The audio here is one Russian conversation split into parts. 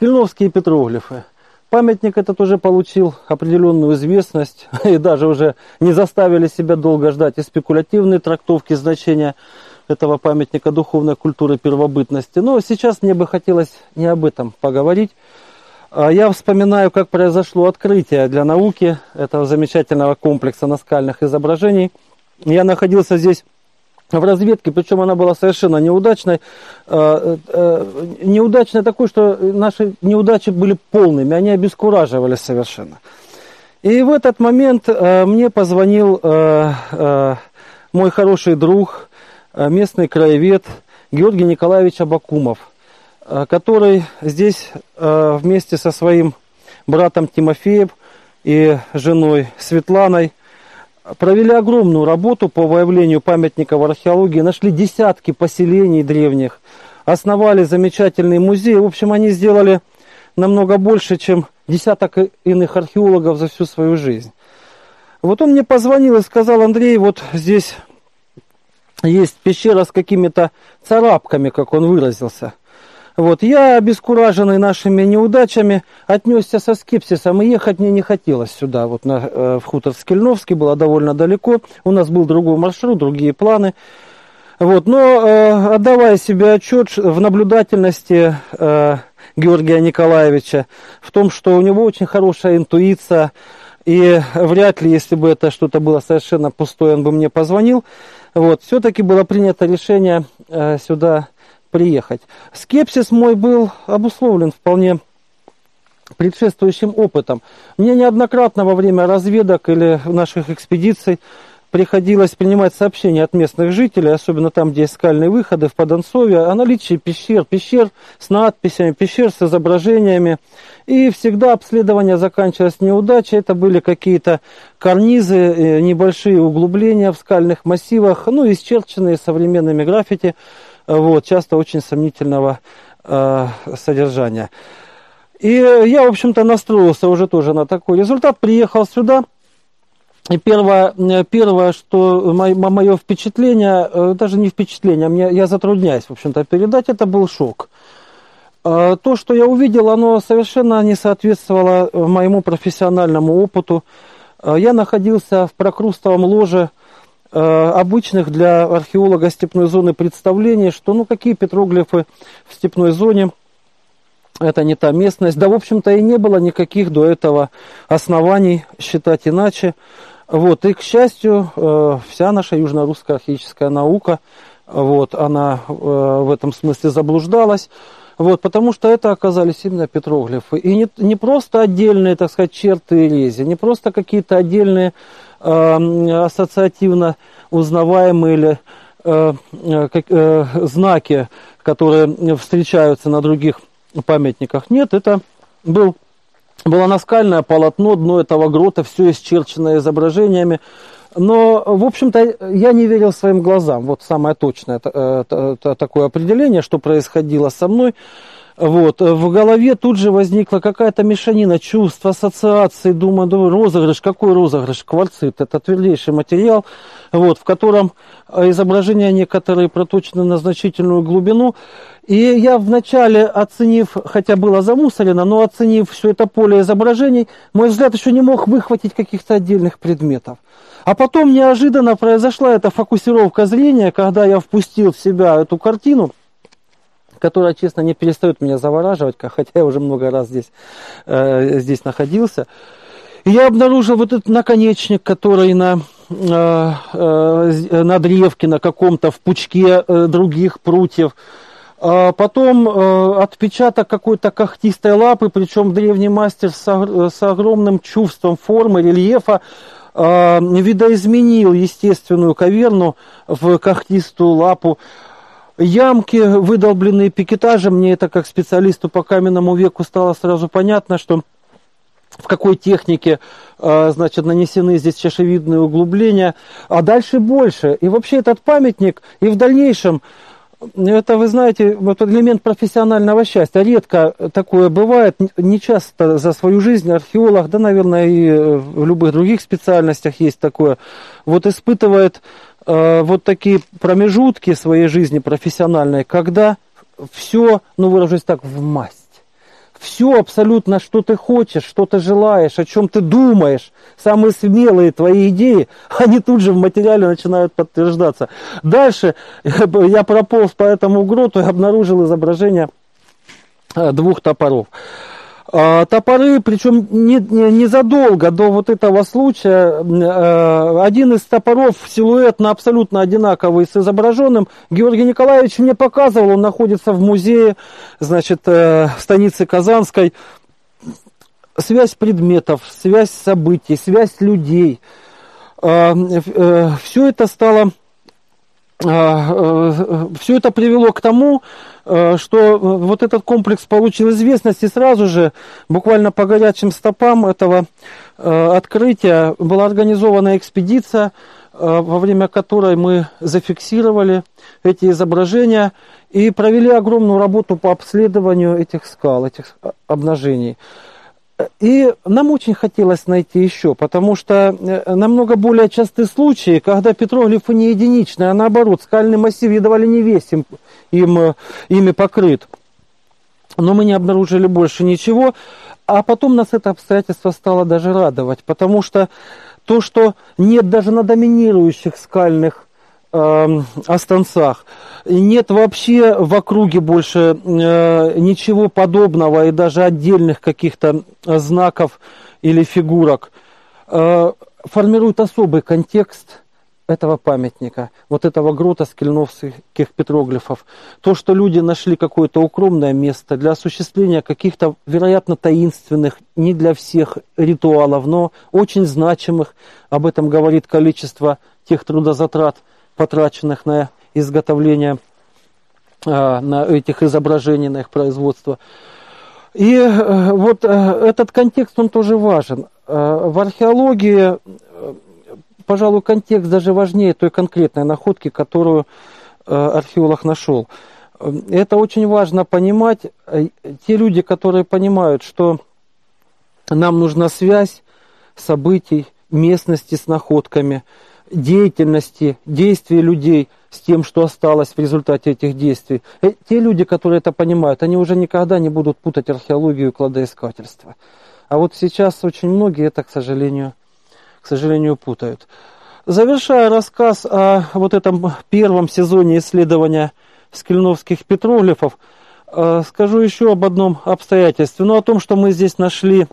Скельновские петроглифы. Памятник этот уже получил определенную известность и даже уже не заставили себя долго ждать и спекулятивные трактовки значения этого памятника духовной культуры первобытности. Но сейчас мне бы хотелось не об этом поговорить. А я вспоминаю, как произошло открытие для науки этого замечательного комплекса наскальных изображений. Я находился здесь в разведке, причем она была совершенно неудачной. Э, э, неудачной такой, что наши неудачи были полными, они обескураживали совершенно. И в этот момент э, мне позвонил мой хороший друг, местный краевед Георгий Николаевич Абакумов, который здесь вместе со своим братом Тимофеем и женой Светланой провели огромную работу по выявлению памятников археологии, нашли десятки поселений древних, основали замечательный музей. В общем, они сделали намного больше, чем десяток иных археологов за всю свою жизнь. Вот он мне позвонил и сказал, Андрей, вот здесь есть пещера с какими-то царапками, как он выразился. Вот, я, обескураженный нашими неудачами, отнесся со скепсисом, и ехать мне не хотелось сюда, вот на, э, в хутор Скельновский, было довольно далеко, у нас был другой маршрут, другие планы. Вот, но э, отдавая себе отчет в наблюдательности э, Георгия Николаевича, в том, что у него очень хорошая интуиция, и вряд ли, если бы это что-то было совершенно пустое, он бы мне позвонил. Вот, все-таки было принято решение э, сюда приехать. Скепсис мой был обусловлен вполне предшествующим опытом. Мне неоднократно во время разведок или наших экспедиций приходилось принимать сообщения от местных жителей, особенно там, где есть скальные выходы, в Подонцовье, о наличии пещер, пещер с надписями, пещер с изображениями. И всегда обследование заканчивалось неудачей. Это были какие-то карнизы, э, небольшие углубления в скальных массивах, ну, исчерченные современными граффити вот, часто очень сомнительного э, содержания. И я, в общем-то, настроился уже тоже на такой результат, приехал сюда, и первое, первое что мое впечатление, э, даже не впечатление, а мне, я затрудняюсь, в общем-то, передать, это был шок. Э, то, что я увидел, оно совершенно не соответствовало моему профессиональному опыту. Э, я находился в прокрустовом ложе Э, обычных для археолога степной зоны представлений, что ну какие петроглифы в степной зоне, это не та местность. Да, в общем-то, и не было никаких до этого оснований считать иначе. Вот, и, к счастью, э, вся наша южно-русская археологическая наука, вот, она э, в этом смысле заблуждалась. Вот, потому что это оказались именно петроглифы. И не, не просто отдельные, так сказать, черты рези, не просто какие-то отдельные э, ассоциативно узнаваемые или э, как, э, знаки, которые встречаются на других памятниках. Нет, это был, было наскальное полотно, дно этого грота, все исчерченное изображениями. Но, в общем-то, я не верил своим глазам. Вот самое точное э, такое определение, что происходило со мной. Вот. В голове тут же возникла какая-то мешанина чувств, ассоциаций. Думаю, думаю, розыгрыш, какой розыгрыш? Кварцит, это твердейший материал, вот, в котором изображения некоторые проточены на значительную глубину. И я вначале, оценив, хотя было замусорено, но оценив все это поле изображений, мой взгляд еще не мог выхватить каких-то отдельных предметов. А потом неожиданно произошла эта фокусировка зрения, когда я впустил в себя эту картину, которая, честно, не перестает меня завораживать, хотя я уже много раз здесь, э, здесь находился. И я обнаружил вот этот наконечник, который на, э, э, на древке, на каком-то в пучке э, других прутьев. А потом э, отпечаток какой-то когтистой лапы, причем древний мастер с, с огромным чувством формы, рельефа э, видоизменил естественную каверну в когтистую лапу. Ямки, выдолбленные пикетажем, мне это как специалисту по каменному веку стало сразу понятно, что в какой технике, э, значит, нанесены здесь чашевидные углубления, а дальше больше. И вообще этот памятник и в дальнейшем это, вы знаете, вот элемент профессионального счастья. Редко такое бывает, не часто за свою жизнь археолог, да, наверное, и в любых других специальностях есть такое, вот испытывает э, вот такие промежутки своей жизни профессиональной, когда все, ну, выражусь так, в масть все абсолютно, что ты хочешь, что ты желаешь, о чем ты думаешь, самые смелые твои идеи, они тут же в материале начинают подтверждаться. Дальше я прополз по этому гроту и обнаружил изображение э, двух топоров. А, топоры, причем незадолго не, не до вот этого случая, э, один из топоров силуэтно абсолютно одинаковый с изображенным, Георгий Николаевич мне показывал, он находится в музее, значит, э, в станице Казанской. Связь предметов, связь событий, связь людей. А, э, Все это стало все это привело к тому, что э, вот этот комплекс получил известность, и сразу же, буквально по горячим стопам этого э, открытия, была организована экспедиция, во время которой мы зафиксировали эти изображения и провели огромную работу по обследованию этих скал, этих обнажений. И нам очень хотелось найти еще, потому что намного более частые случаи, когда петроглифы не единичные, а наоборот, скальный массив едва ли не весь им э, ими покрыт. Но мы не обнаружили больше ничего. А потом нас это обстоятельство стало даже радовать, потому что то, что нет даже на доминирующих скальных э, останцах, нет вообще в округе больше э, ничего подобного и даже отдельных каких-то знаков или фигурок, э, формирует особый контекст этого памятника, вот этого грота скельновских петроглифов. То, что люди нашли какое-то укромное место для осуществления каких-то, вероятно, таинственных, не для всех ритуалов, но очень значимых. Об этом говорит количество тех трудозатрат, потраченных на изготовление а, на этих изображений, на их производство. И э, вот э, этот контекст, он тоже важен. Э, в археологии пожалуй, контекст даже важнее той конкретной находки, которую э, археолог нашел. Это очень важно понимать. Э, те люди, которые понимают, что нам нужна связь событий, местности с находками, деятельности, действий людей с тем, что осталось в результате этих действий. Э, те люди, которые это понимают, они уже никогда не будут путать археологию и кладоискательство. А вот сейчас очень многие это, к сожалению, к сожалению, путают. Завершая рассказ о вот этом первом сезоне исследования скельновских петроглифов, э, скажу еще об одном обстоятельстве. Ну, о том, что мы здесь нашли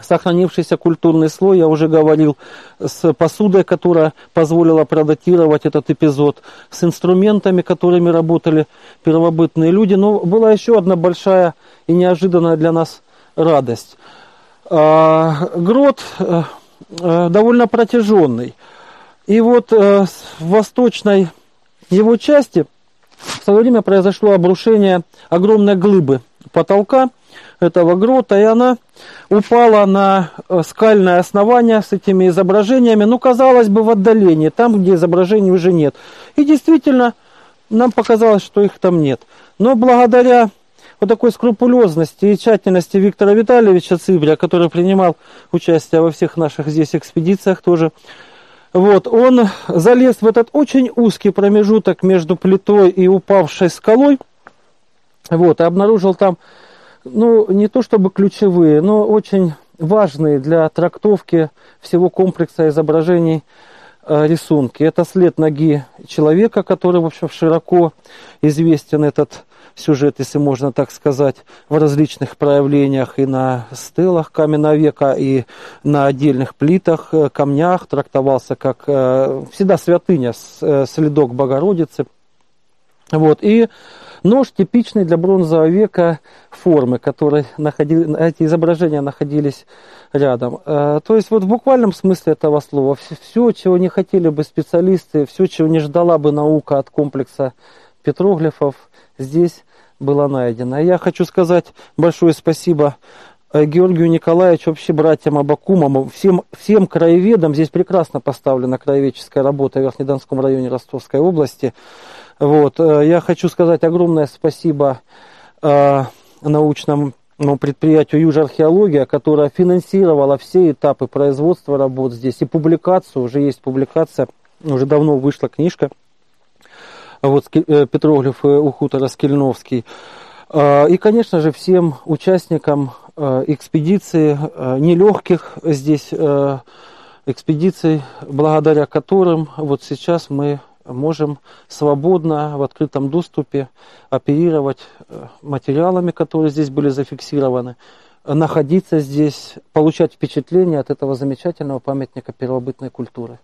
сохранившийся культурный слой, я уже говорил, с посудой, которая позволила продатировать этот эпизод, с инструментами, которыми работали первобытные люди. Но была еще одна большая и неожиданная для нас радость. А, грот э, довольно протяженный. И вот э, в восточной его части в свое время произошло обрушение огромной глыбы потолка этого грота, и она упала на э, скальное основание с этими изображениями, ну, казалось бы, в отдалении, там, где изображений уже нет. И действительно, нам показалось, что их там нет. Но благодаря по такой скрупулезности и тщательности Виктора Витальевича Цыбря, который принимал участие во всех наших здесь экспедициях тоже, вот, он залез в этот очень узкий промежуток между плитой и упавшей скалой, вот, и обнаружил там, ну, не то чтобы ключевые, но очень важные для трактовки всего комплекса изображений рисунки. Это след ноги человека, который, в общем, широко известен этот сюжет, если можно так сказать, в различных проявлениях и на стелах каменного века, и на отдельных плитах, э, камнях, трактовался как э, всегда святыня, э, следок Богородицы. Вот, и нож типичный для бронзового века формы, которые находили, эти изображения находились рядом. То есть вот в буквальном смысле этого слова, все, чего не хотели бы специалисты, все, чего не ждала бы наука от комплекса петроглифов, здесь было найдено. Я хочу сказать большое спасибо э, Георгию Николаевичу, вообще братьям Абакумам, всем, всем краеведам. Здесь прекрасно поставлена краеведческая работа в Верхнедонском районе Ростовской области. Вот. Э, я хочу сказать огромное спасибо э, научному предприятию Южархеология, которое финансировало все этапы производства работ здесь. И публикацию, уже есть публикация, уже давно вышла книжка – вот э, петроглифы у хутора Скельновский. Э, и, конечно же, всем участникам э, экспедиции, э, нелегких здесь экспедиций, благодаря которым вот сейчас мы можем свободно в открытом доступе оперировать материалами, которые здесь были зафиксированы, находиться здесь, получать впечатление от этого замечательного памятника первобытной культуры.